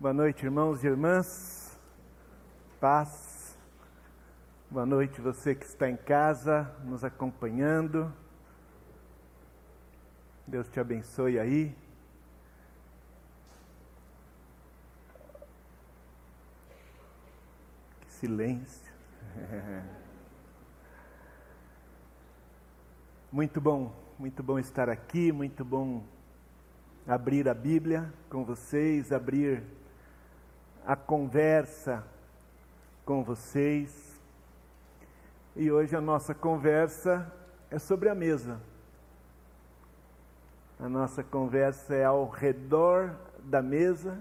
Boa noite, irmãos e irmãs. Paz. Boa noite, você que está em casa, nos acompanhando. Deus te abençoe aí. Que silêncio. Muito bom, muito bom estar aqui, muito bom abrir a Bíblia com vocês, abrir a conversa com vocês. E hoje a nossa conversa é sobre a mesa. A nossa conversa é ao redor da mesa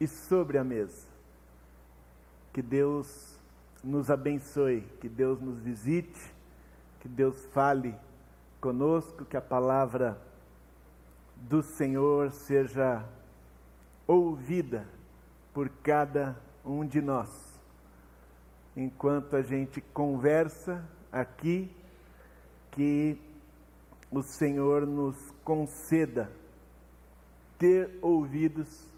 e sobre a mesa. Que Deus nos abençoe, que Deus nos visite, que Deus fale conosco, que a palavra do Senhor seja ouvida por cada um de nós. Enquanto a gente conversa aqui, que o Senhor nos conceda ter ouvidos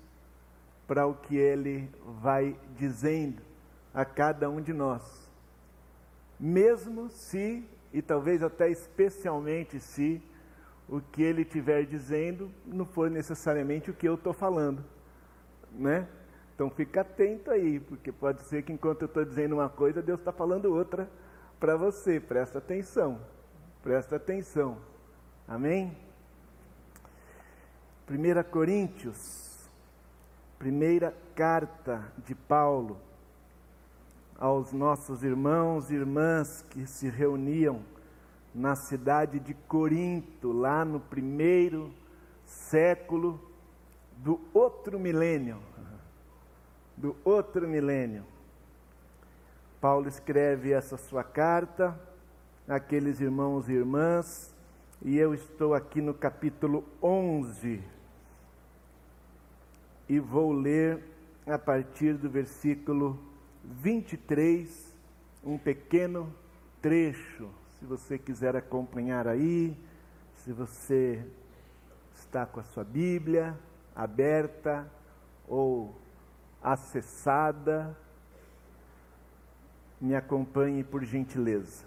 para o que Ele vai dizendo a cada um de nós, mesmo se, e talvez até especialmente se, o que Ele estiver dizendo não for necessariamente o que eu estou falando, né? Então fica atento aí, porque pode ser que enquanto eu estou dizendo uma coisa, Deus está falando outra para você. Presta atenção, presta atenção. Amém? 1 Coríntios, primeira carta de Paulo aos nossos irmãos e irmãs que se reuniam na cidade de Corinto, lá no primeiro século do outro milênio do outro milênio. Paulo escreve essa sua carta àqueles irmãos e irmãs, e eu estou aqui no capítulo 11 e vou ler a partir do versículo 23, um pequeno trecho. Se você quiser acompanhar aí, se você está com a sua Bíblia aberta ou acessada. Me acompanhe por gentileza.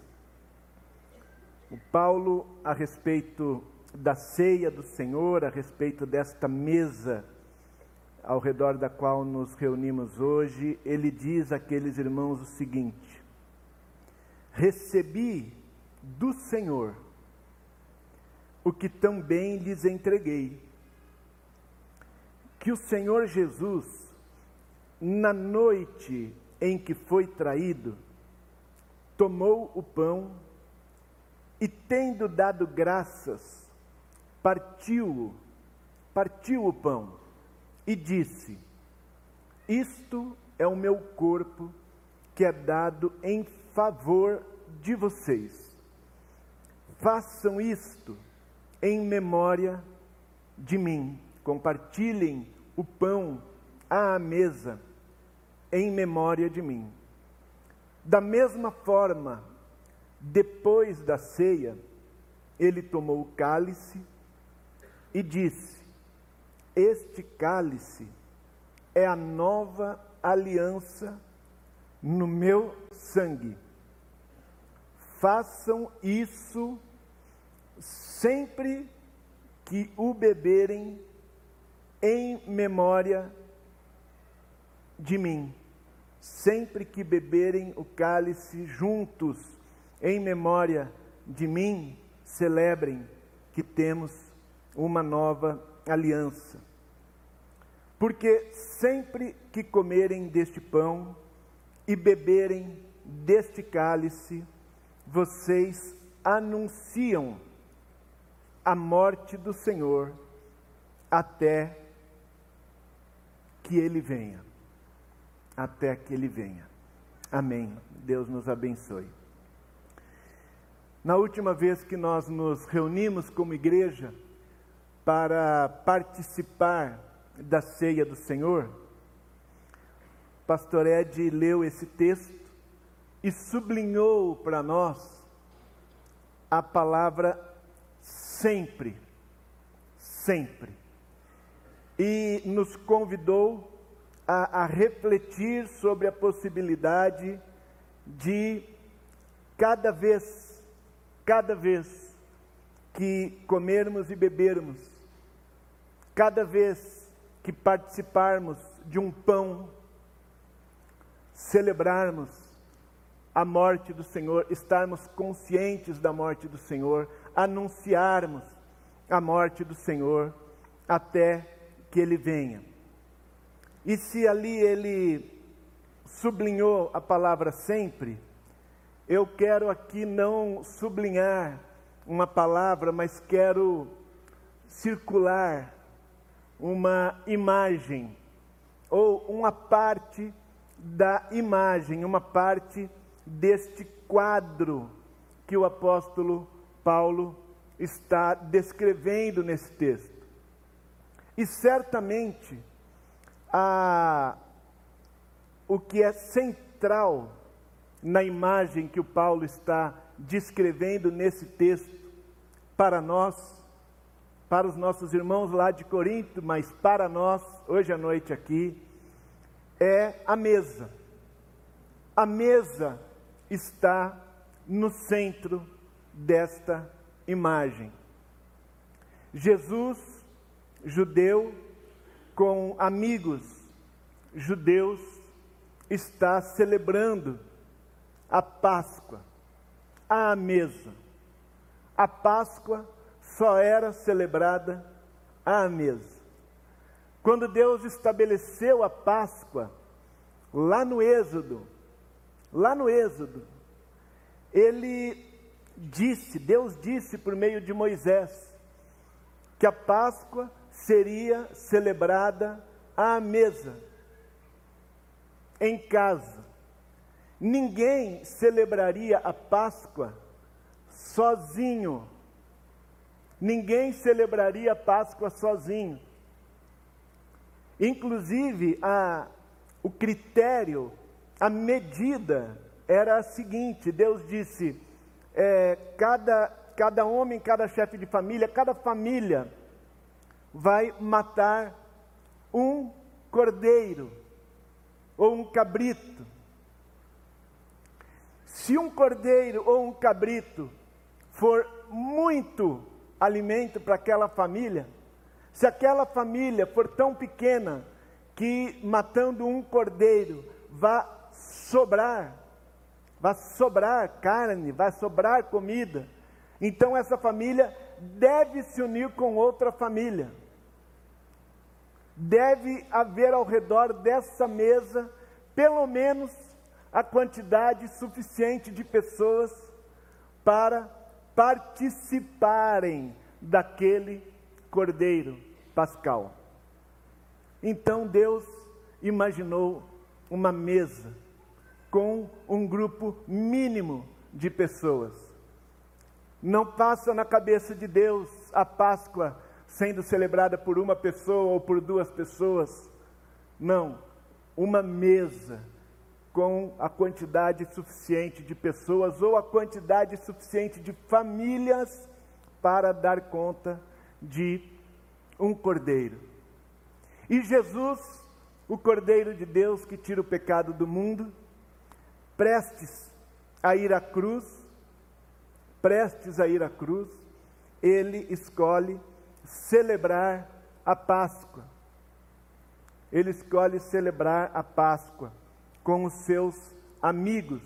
O Paulo, a respeito da ceia do Senhor, a respeito desta mesa ao redor da qual nos reunimos hoje, ele diz àqueles irmãos o seguinte: Recebi do Senhor o que também lhes entreguei, que o Senhor Jesus, na noite em que foi traído, tomou o pão e, tendo dado graças, partiu-o, partiu o pão e disse: Isto é o meu corpo que é dado em favor de vocês. Façam isto em memória de mim. Compartilhem o pão à mesa em memória de mim. Da mesma forma, depois da ceia, ele tomou o cálice e disse: Este cálice é a nova aliança no meu sangue. Façam isso sempre que o beberem em memória de mim sempre que beberem o cálice juntos, em memória de mim, celebrem que temos uma nova aliança. Porque sempre que comerem deste pão e beberem deste cálice, vocês anunciam a morte do Senhor até que ele venha até que ele venha. Amém. Deus nos abençoe. Na última vez que nós nos reunimos como igreja para participar da ceia do Senhor, Pastor Ed leu esse texto e sublinhou para nós a palavra sempre, sempre. E nos convidou a, a refletir sobre a possibilidade de cada vez, cada vez que comermos e bebermos, cada vez que participarmos de um pão, celebrarmos a morte do Senhor, estarmos conscientes da morte do Senhor, anunciarmos a morte do Senhor até que ele venha. E se ali ele sublinhou a palavra sempre, eu quero aqui não sublinhar uma palavra, mas quero circular uma imagem ou uma parte da imagem, uma parte deste quadro que o apóstolo Paulo está descrevendo nesse texto. E certamente a, o que é central na imagem que o Paulo está descrevendo nesse texto para nós, para os nossos irmãos lá de Corinto, mas para nós, hoje à noite aqui, é a mesa. A mesa está no centro desta imagem. Jesus, judeu, com amigos judeus, está celebrando a Páscoa, à mesa. A Páscoa só era celebrada à mesa. Quando Deus estabeleceu a Páscoa, lá no Êxodo, lá no Êxodo, ele disse, Deus disse por meio de Moisés, que a Páscoa seria celebrada à mesa, em casa. Ninguém celebraria a Páscoa sozinho. Ninguém celebraria a Páscoa sozinho. Inclusive, a, o critério, a medida era a seguinte: Deus disse, é, cada, cada homem, cada chefe de família, cada família vai matar um cordeiro ou um cabrito. Se um cordeiro ou um cabrito for muito alimento para aquela família, se aquela família for tão pequena que matando um cordeiro vá sobrar, vai sobrar carne, vai sobrar comida, então essa família deve se unir com outra família. Deve haver ao redor dessa mesa pelo menos a quantidade suficiente de pessoas para participarem daquele cordeiro pascal. Então Deus imaginou uma mesa com um grupo mínimo de pessoas. Não passa na cabeça de Deus a Páscoa sendo celebrada por uma pessoa ou por duas pessoas. Não, uma mesa com a quantidade suficiente de pessoas ou a quantidade suficiente de famílias para dar conta de um cordeiro. E Jesus, o cordeiro de Deus que tira o pecado do mundo, prestes a ir à cruz, prestes a ir à cruz, ele escolhe celebrar a Páscoa. Ele escolhe celebrar a Páscoa com os seus amigos.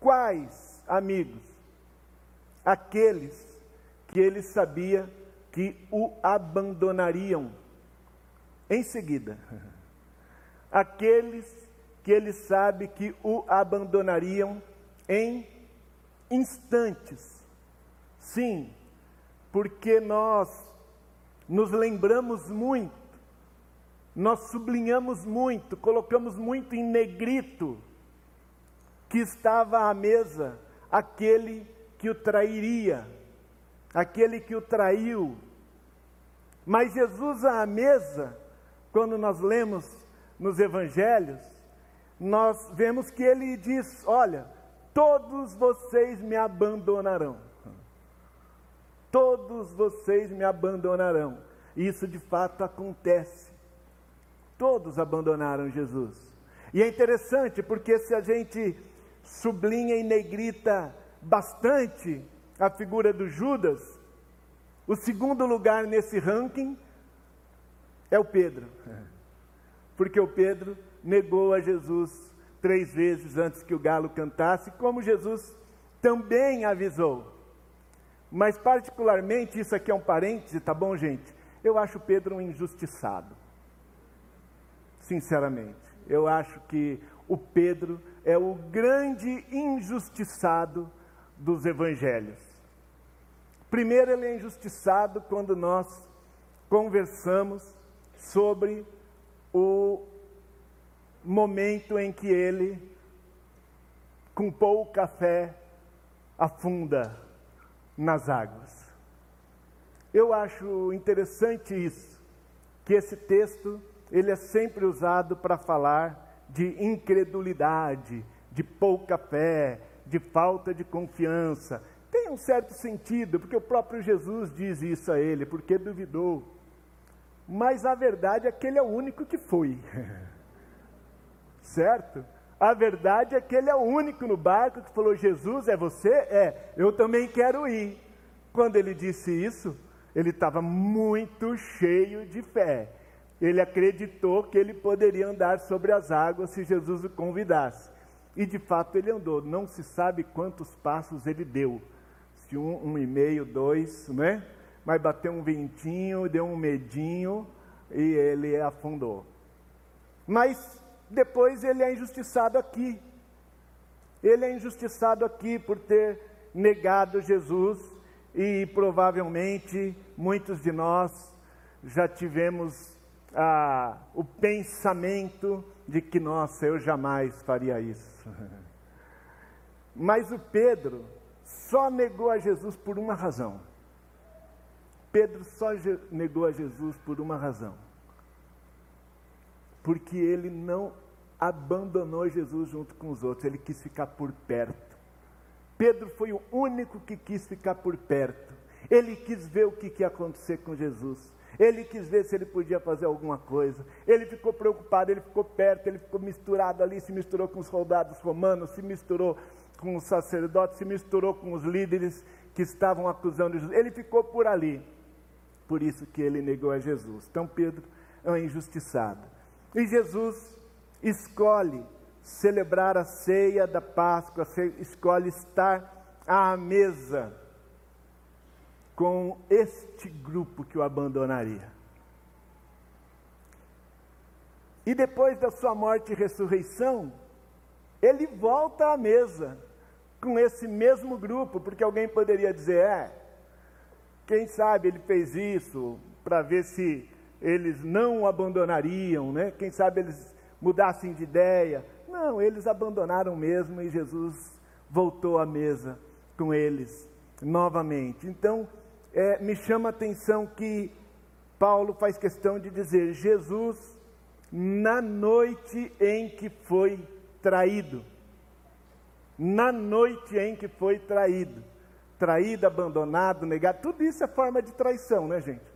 Quais amigos? Aqueles que ele sabia que o abandonariam em seguida. Aqueles que ele sabe que o abandonariam em instantes. Sim, porque nós nos lembramos muito nós sublinhamos muito, colocamos muito em negrito que estava à mesa aquele que o trairia, aquele que o traiu. Mas Jesus à mesa, quando nós lemos nos evangelhos, nós vemos que ele diz: Olha, todos vocês me abandonarão. Todos vocês me abandonarão. Isso de fato acontece Todos abandonaram Jesus. E é interessante porque se a gente sublinha e negrita bastante a figura do Judas, o segundo lugar nesse ranking é o Pedro. Porque o Pedro negou a Jesus três vezes antes que o galo cantasse, como Jesus também avisou. Mas, particularmente, isso aqui é um parêntese, tá bom, gente? Eu acho Pedro um injustiçado. Sinceramente. Eu acho que o Pedro é o grande injustiçado dos evangelhos. Primeiro, ele é injustiçado quando nós conversamos sobre o momento em que ele, com pouco café, afunda nas águas. Eu acho interessante isso, que esse texto ele é sempre usado para falar de incredulidade, de pouca fé, de falta de confiança. Tem um certo sentido, porque o próprio Jesus diz isso a ele, porque duvidou. Mas a verdade é que ele é o único que foi. certo? A verdade é que ele é o único no barco que falou: Jesus, é você? É, eu também quero ir. Quando ele disse isso, ele estava muito cheio de fé. Ele acreditou que ele poderia andar sobre as águas se Jesus o convidasse. E de fato ele andou. Não se sabe quantos passos ele deu. Se um, um e meio, dois, né? Mas bateu um ventinho, deu um medinho e ele afundou. Mas depois ele é injustiçado aqui. Ele é injustiçado aqui por ter negado Jesus e provavelmente muitos de nós já tivemos ah, o pensamento de que, nossa, eu jamais faria isso. Mas o Pedro só negou a Jesus por uma razão. Pedro só negou a Jesus por uma razão porque ele não abandonou Jesus junto com os outros, ele quis ficar por perto. Pedro foi o único que quis ficar por perto. Ele quis ver o que, ia acontecer com Jesus. Ele quis ver se ele podia fazer alguma coisa. Ele ficou preocupado, ele ficou perto, ele ficou misturado ali, se misturou com os soldados romanos, se misturou com os sacerdotes, se misturou com os líderes que estavam acusando Jesus. Ele ficou por ali. Por isso que ele negou a Jesus. Então Pedro é um injustiçado. E Jesus escolhe celebrar a ceia da Páscoa, escolhe estar à mesa com este grupo que o abandonaria. E depois da sua morte e ressurreição, ele volta à mesa com esse mesmo grupo, porque alguém poderia dizer: é, quem sabe ele fez isso para ver se eles não o abandonariam, né? Quem sabe eles mudassem de ideia. Não, eles abandonaram mesmo e Jesus voltou à mesa com eles novamente. Então, é, me chama a atenção que Paulo faz questão de dizer: Jesus, na noite em que foi traído, na noite em que foi traído, traído, abandonado, negado, tudo isso é forma de traição, né, gente?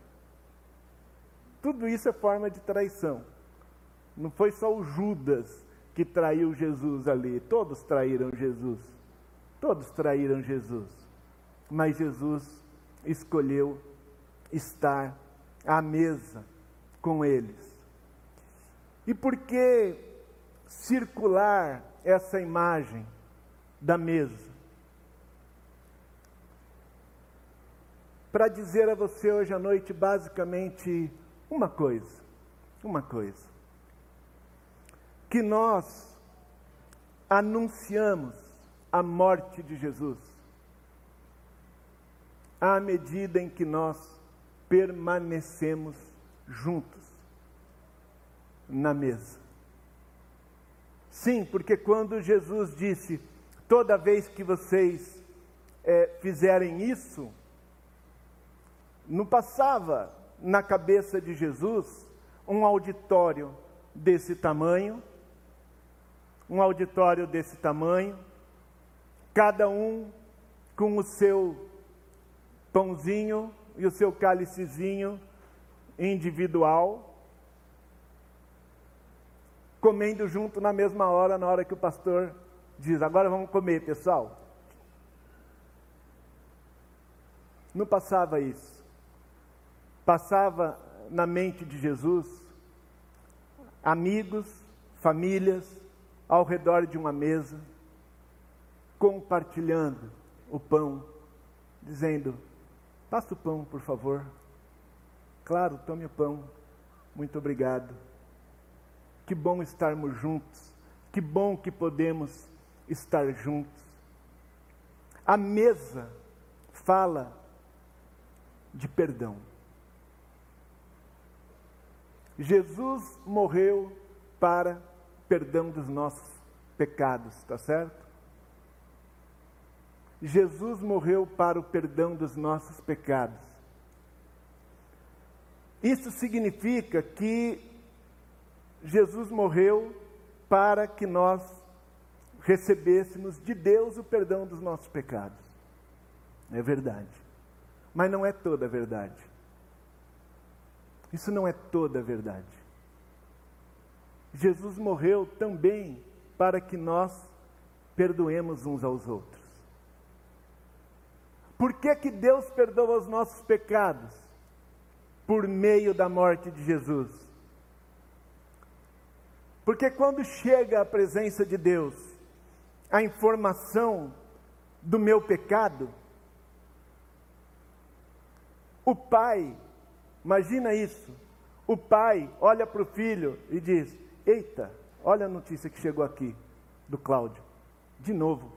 Tudo isso é forma de traição. Não foi só o Judas que traiu Jesus ali, todos traíram Jesus. Todos traíram Jesus. Mas Jesus escolheu estar à mesa com eles. E por que circular essa imagem da mesa? Para dizer a você hoje à noite, basicamente, uma coisa, uma coisa. Que nós anunciamos a morte de Jesus à medida em que nós permanecemos juntos na mesa. Sim, porque quando Jesus disse: toda vez que vocês é, fizerem isso, não passava na cabeça de Jesus um auditório desse tamanho, um auditório desse tamanho, cada um com o seu pãozinho e o seu cálicezinho individual. comendo junto na mesma hora, na hora que o pastor diz: agora vamos comer, pessoal. Não passava isso. Passava na mente de Jesus amigos, famílias ao redor de uma mesa, compartilhando o pão, dizendo: Passa o pão, por favor. Claro, tome o pão. Muito obrigado. Que bom estarmos juntos. Que bom que podemos estar juntos. A mesa fala de perdão. Jesus morreu para perdão dos nossos pecados, está certo? Jesus morreu para o perdão dos nossos pecados. Isso significa que Jesus morreu para que nós recebêssemos de Deus o perdão dos nossos pecados. É verdade. Mas não é toda a verdade. Isso não é toda a verdade. Jesus morreu também para que nós perdoemos uns aos outros. Por que, que Deus perdoa os nossos pecados? Por meio da morte de Jesus. Porque quando chega à presença de Deus a informação do meu pecado, o pai, imagina isso, o pai olha para o filho e diz: Eita, olha a notícia que chegou aqui do Cláudio, de novo.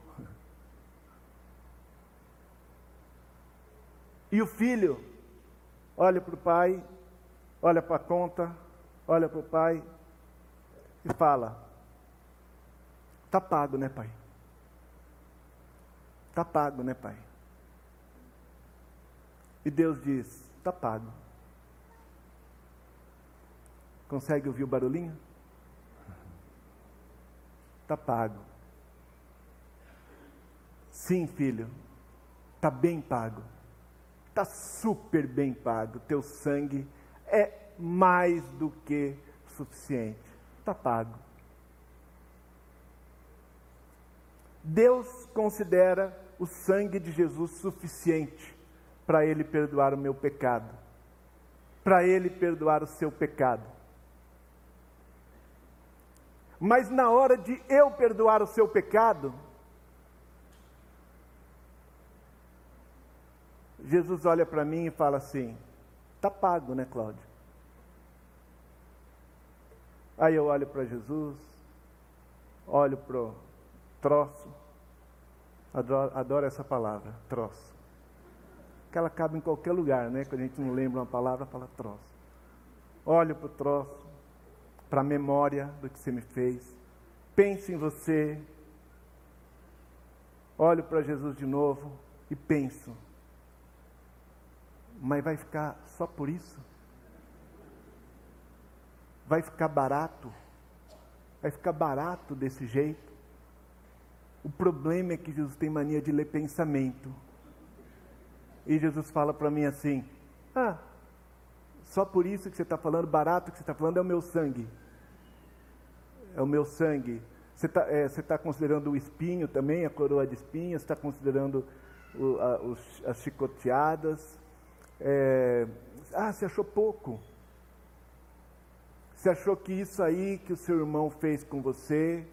E o filho olha para o pai, olha para a conta, olha para o pai e fala: Está pago, né, pai? Está pago, né, pai? E Deus diz: Está pago. Consegue ouvir o barulhinho? Está pago. Sim, filho, está bem pago. Está super bem pago. Teu sangue é mais do que suficiente. Está pago. Deus considera o sangue de Jesus suficiente para Ele perdoar o meu pecado, para Ele perdoar o seu pecado. Mas na hora de eu perdoar o seu pecado, Jesus olha para mim e fala assim: está pago, né, Cláudio? Aí eu olho para Jesus, olho para o troço, adoro, adoro, essa palavra, troço. Que ela cabe em qualquer lugar, né? Quando a gente não lembra uma palavra, fala troço. Olho para o troço, para a memória do que você me fez, penso em você, olho para Jesus de novo e penso, mas vai ficar só por isso? Vai ficar barato? Vai ficar barato desse jeito? O problema é que Jesus tem mania de ler pensamento. E Jesus fala para mim assim: Ah, só por isso que você está falando, barato que você está falando é o meu sangue. É o meu sangue. Você está é, tá considerando o espinho também, a coroa de espinhos, está considerando o, a, os, as chicoteadas, é, ah, você achou pouco. Você achou que isso aí que o seu irmão fez com você,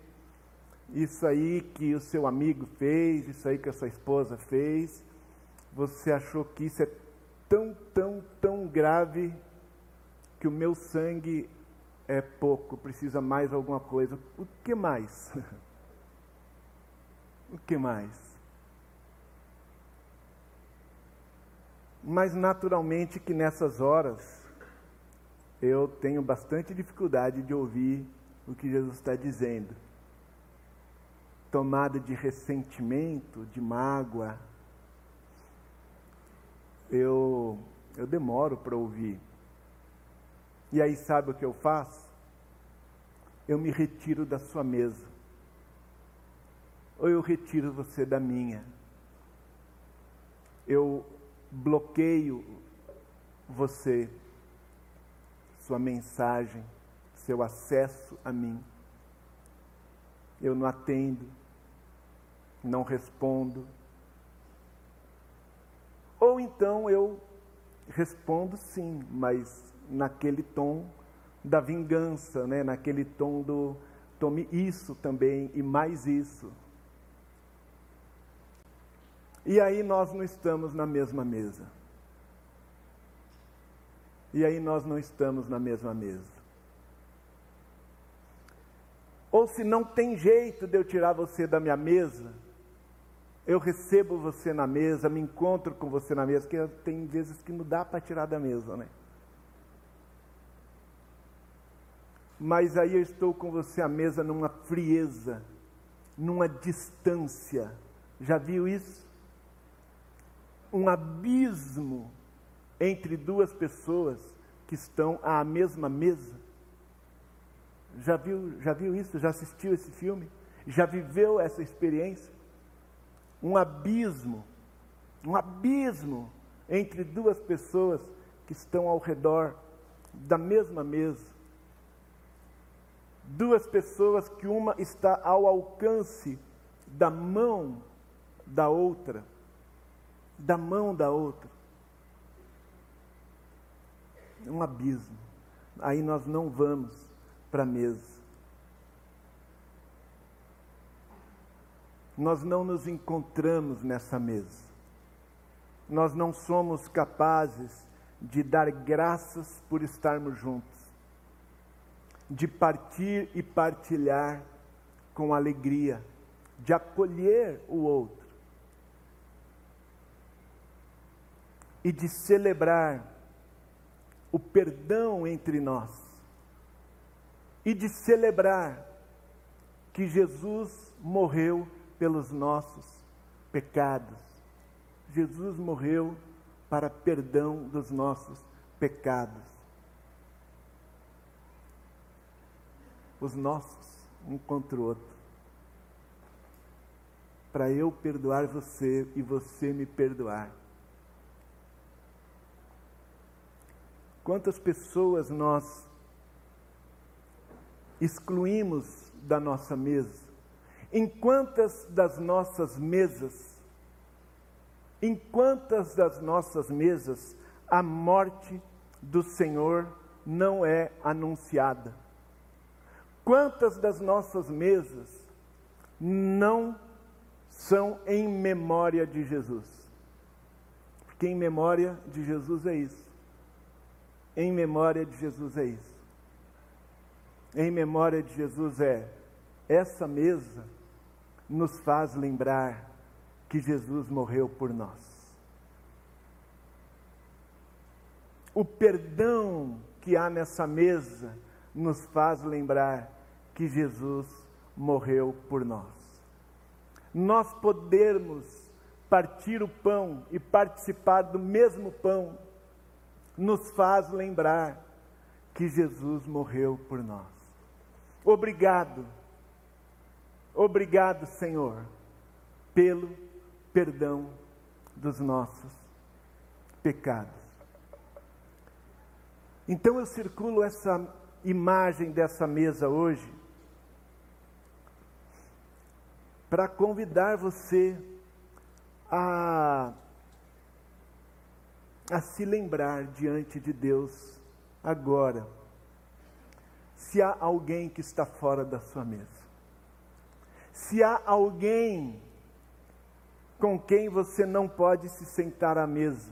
isso aí que o seu amigo fez, isso aí que a sua esposa fez, você achou que isso é tão, tão, tão grave que o meu sangue é pouco, precisa mais alguma coisa. O que mais? o que mais? Mas naturalmente que nessas horas eu tenho bastante dificuldade de ouvir o que Jesus está dizendo. Tomada de ressentimento, de mágoa, eu, eu demoro para ouvir. E aí sabe o que eu faço? Eu me retiro da sua mesa. Ou eu retiro você da minha. Eu bloqueio você, sua mensagem, seu acesso a mim. eu não atendo, não respondo. Ou então eu respondo sim, mas naquele tom da vingança, né? naquele tom do tome isso também e mais isso. E aí nós não estamos na mesma mesa. E aí nós não estamos na mesma mesa. Ou se não tem jeito de eu tirar você da minha mesa, eu recebo você na mesa, me encontro com você na mesa, porque tem vezes que não dá para tirar da mesa, né? Mas aí eu estou com você à mesa numa frieza, numa distância. Já viu isso? Um abismo entre duas pessoas que estão à mesma mesa. Já viu, já viu isso? Já assistiu esse filme? Já viveu essa experiência? um abismo, um abismo entre duas pessoas que estão ao redor da mesma mesa. Duas pessoas que uma está ao alcance da mão da outra, da mão da outra. Um abismo. Aí nós não vamos para a mesa. nós não nos encontramos nessa mesa. Nós não somos capazes de dar graças por estarmos juntos, de partir e partilhar com alegria, de acolher o outro e de celebrar o perdão entre nós e de celebrar que Jesus morreu pelos nossos pecados. Jesus morreu para perdão dos nossos pecados. Os nossos, um contra o outro. Para eu perdoar você e você me perdoar. Quantas pessoas nós excluímos da nossa mesa? Em quantas das nossas mesas, em quantas das nossas mesas a morte do Senhor não é anunciada? Quantas das nossas mesas não são em memória de Jesus? Porque em memória de Jesus é isso. Em memória de Jesus é isso. Em memória de Jesus é essa mesa nos faz lembrar que Jesus morreu por nós. O perdão que há nessa mesa nos faz lembrar que Jesus morreu por nós. Nós podermos partir o pão e participar do mesmo pão nos faz lembrar que Jesus morreu por nós. Obrigado Obrigado, Senhor, pelo perdão dos nossos pecados. Então eu circulo essa imagem dessa mesa hoje para convidar você a, a se lembrar diante de Deus agora, se há alguém que está fora da sua mesa. Se há alguém com quem você não pode se sentar à mesa,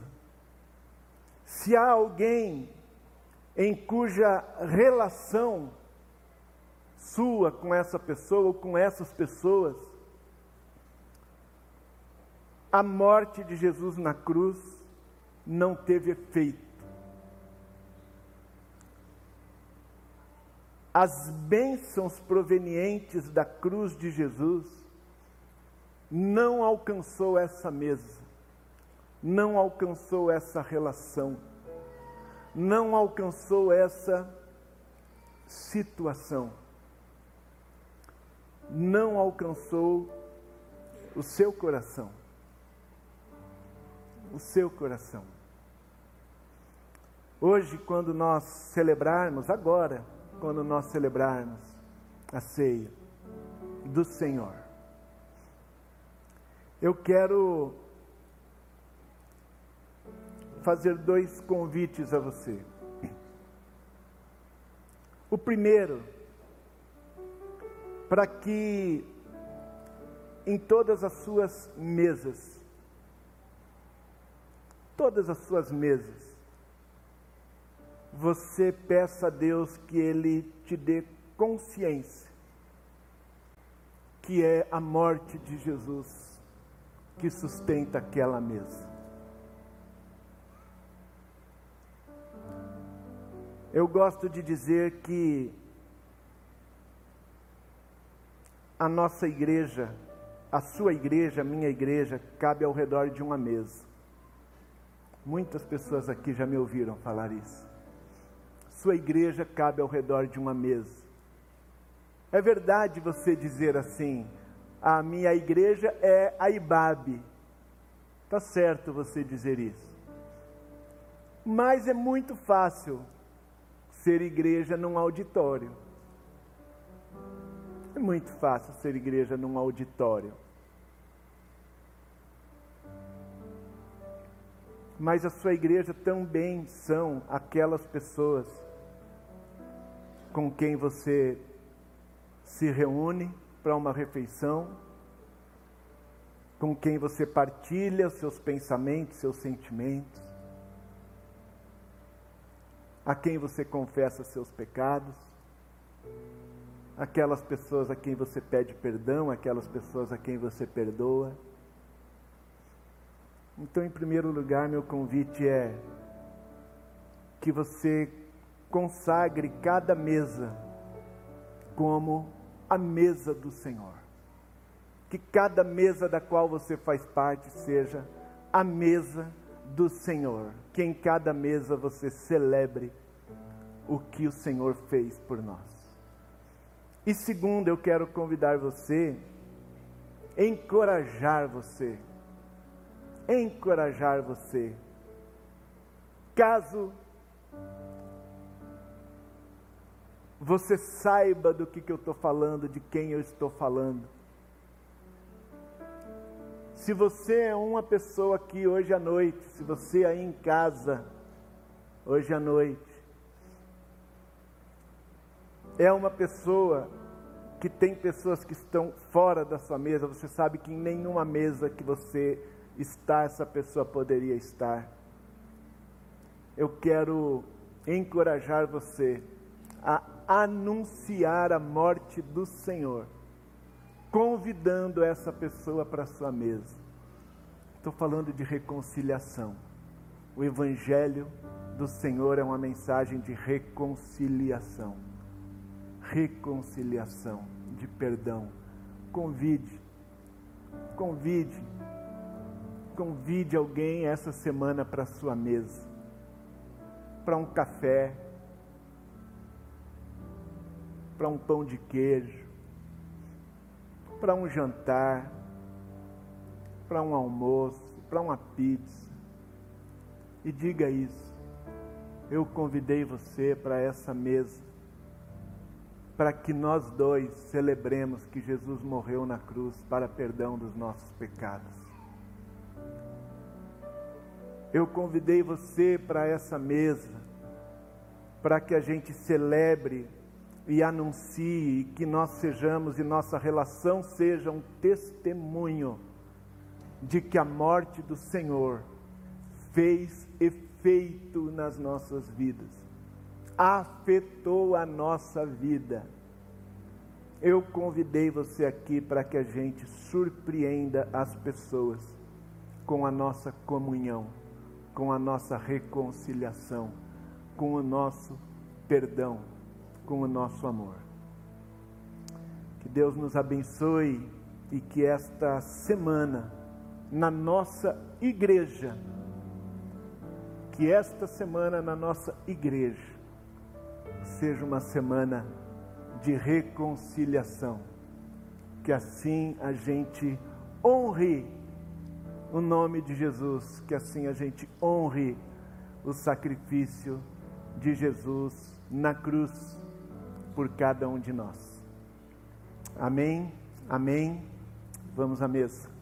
se há alguém em cuja relação sua com essa pessoa ou com essas pessoas, a morte de Jesus na cruz não teve efeito. as bênçãos provenientes da cruz de Jesus não alcançou essa mesa, não alcançou essa relação, não alcançou essa situação, não alcançou o seu coração. O seu coração. Hoje, quando nós celebrarmos, agora, quando nós celebrarmos a ceia. do Senhor. Eu quero fazer dois convites a você. O primeiro, para que em todas as suas mesas, todas as suas mesas, você peça a Deus que Ele te dê consciência que é a morte de Jesus que sustenta aquela mesa. Eu gosto de dizer que a nossa igreja, a sua igreja, a minha igreja, cabe ao redor de uma mesa. Muitas pessoas aqui já me ouviram falar isso. Sua igreja cabe ao redor de uma mesa. É verdade você dizer assim: a minha igreja é a IBAB. Tá certo você dizer isso. Mas é muito fácil ser igreja num auditório. É muito fácil ser igreja num auditório. Mas a sua igreja também são aquelas pessoas com quem você se reúne para uma refeição, com quem você partilha seus pensamentos, seus sentimentos, a quem você confessa seus pecados, aquelas pessoas a quem você pede perdão, aquelas pessoas a quem você perdoa. Então, em primeiro lugar, meu convite é que você consagre cada mesa como a mesa do Senhor. Que cada mesa da qual você faz parte seja a mesa do Senhor. Que em cada mesa você celebre o que o Senhor fez por nós. E segundo, eu quero convidar você, encorajar você, encorajar você. Caso você saiba do que, que eu estou falando, de quem eu estou falando. Se você é uma pessoa aqui hoje à noite, se você aí em casa, hoje à noite, é uma pessoa que tem pessoas que estão fora da sua mesa, você sabe que em nenhuma mesa que você está, essa pessoa poderia estar. Eu quero encorajar você a anunciar a morte do Senhor, convidando essa pessoa para sua mesa. Estou falando de reconciliação. O Evangelho do Senhor é uma mensagem de reconciliação. Reconciliação, de perdão. Convide, convide, convide alguém essa semana para sua mesa, para um café, para um pão de queijo, para um jantar, para um almoço, para uma pizza. E diga isso. Eu convidei você para essa mesa, para que nós dois celebremos que Jesus morreu na cruz para perdão dos nossos pecados. Eu convidei você para essa mesa, para que a gente celebre e anuncie que nós sejamos e nossa relação seja um testemunho de que a morte do Senhor fez efeito nas nossas vidas, afetou a nossa vida. Eu convidei você aqui para que a gente surpreenda as pessoas com a nossa comunhão, com a nossa reconciliação, com o nosso perdão com o nosso amor. Que Deus nos abençoe e que esta semana, na nossa igreja, que esta semana na nossa igreja seja uma semana de reconciliação. Que assim a gente honre o nome de Jesus, que assim a gente honre o sacrifício de Jesus na cruz por cada um de nós. Amém? Amém. Vamos à mesa.